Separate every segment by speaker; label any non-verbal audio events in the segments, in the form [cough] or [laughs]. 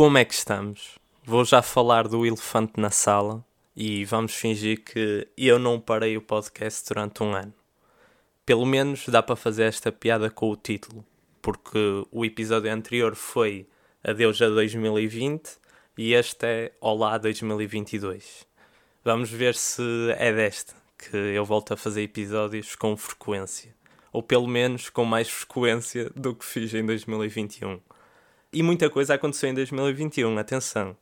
Speaker 1: Como é que estamos? Vou já falar do elefante na sala e vamos fingir que eu não parei o podcast durante um ano. Pelo menos dá para fazer esta piada com o título, porque o episódio anterior foi Adeus a 2020 e este é Olá 2022. Vamos ver se é desta que eu volto a fazer episódios com frequência, ou pelo menos com mais frequência do que fiz em 2021. E muita coisa aconteceu em 2021, atenção,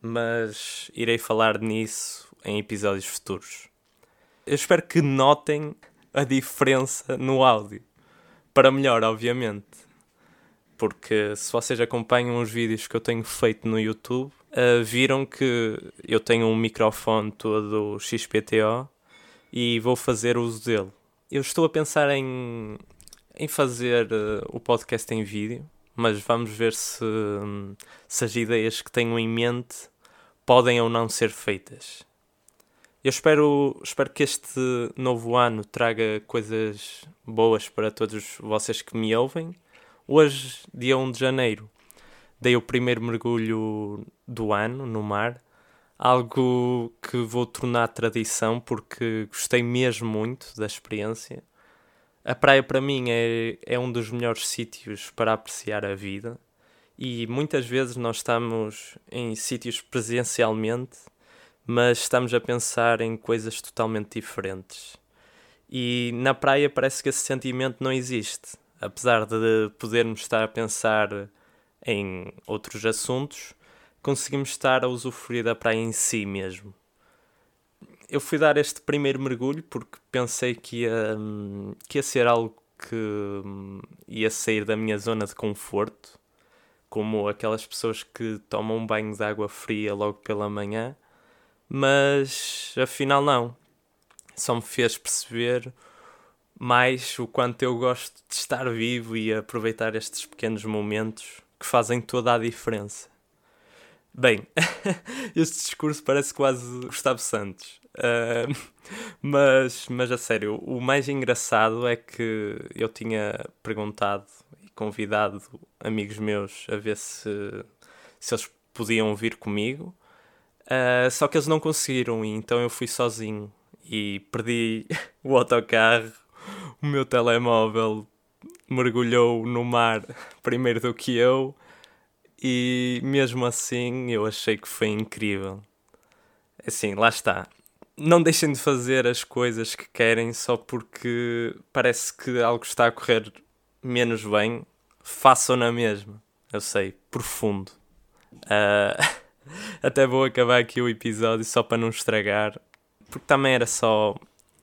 Speaker 1: mas irei falar nisso em episódios futuros. Eu espero que notem a diferença no áudio, para melhor, obviamente porque se vocês acompanham os vídeos que eu tenho feito no YouTube, uh, viram que eu tenho um microfone todo XPTO e vou fazer uso dele. Eu estou a pensar em, em fazer uh, o podcast em vídeo, mas vamos ver se, se as ideias que tenho em mente podem ou não ser feitas. Eu espero, espero que este novo ano traga coisas boas para todos vocês que me ouvem Hoje, dia 1 de janeiro, dei o primeiro mergulho do ano no mar, algo que vou tornar tradição porque gostei mesmo muito da experiência. A praia para mim é, é um dos melhores sítios para apreciar a vida e muitas vezes nós estamos em sítios presencialmente, mas estamos a pensar em coisas totalmente diferentes. E na praia parece que esse sentimento não existe apesar de podermos estar a pensar em outros assuntos, conseguimos estar a usufruir da praia em si mesmo. Eu fui dar este primeiro mergulho porque pensei que ia, que ia ser algo que hum, ia sair da minha zona de conforto, como aquelas pessoas que tomam um banho de água fria logo pela manhã, mas afinal não. Só me fez perceber mais o quanto eu gosto de estar vivo e aproveitar estes pequenos momentos que fazem toda a diferença. Bem, [laughs] este discurso parece quase Gustavo Santos. [laughs] Mas, mas a sério, o mais engraçado é que eu tinha perguntado e convidado amigos meus a ver se, se eles podiam vir comigo, uh, só que eles não conseguiram, e então eu fui sozinho e perdi [laughs] o autocarro o meu telemóvel mergulhou no mar [laughs] primeiro do que eu e mesmo assim eu achei que foi incrível. Assim, lá está. Não deixem de fazer as coisas que querem só porque parece que algo está a correr menos bem. Façam na mesma. Eu sei, profundo. Uh, [laughs] até vou acabar aqui o episódio só para não estragar, porque também era só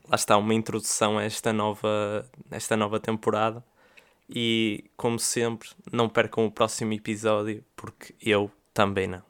Speaker 1: lá está, uma introdução a esta nova, esta nova temporada. E, como sempre, não percam o próximo episódio, porque eu também não.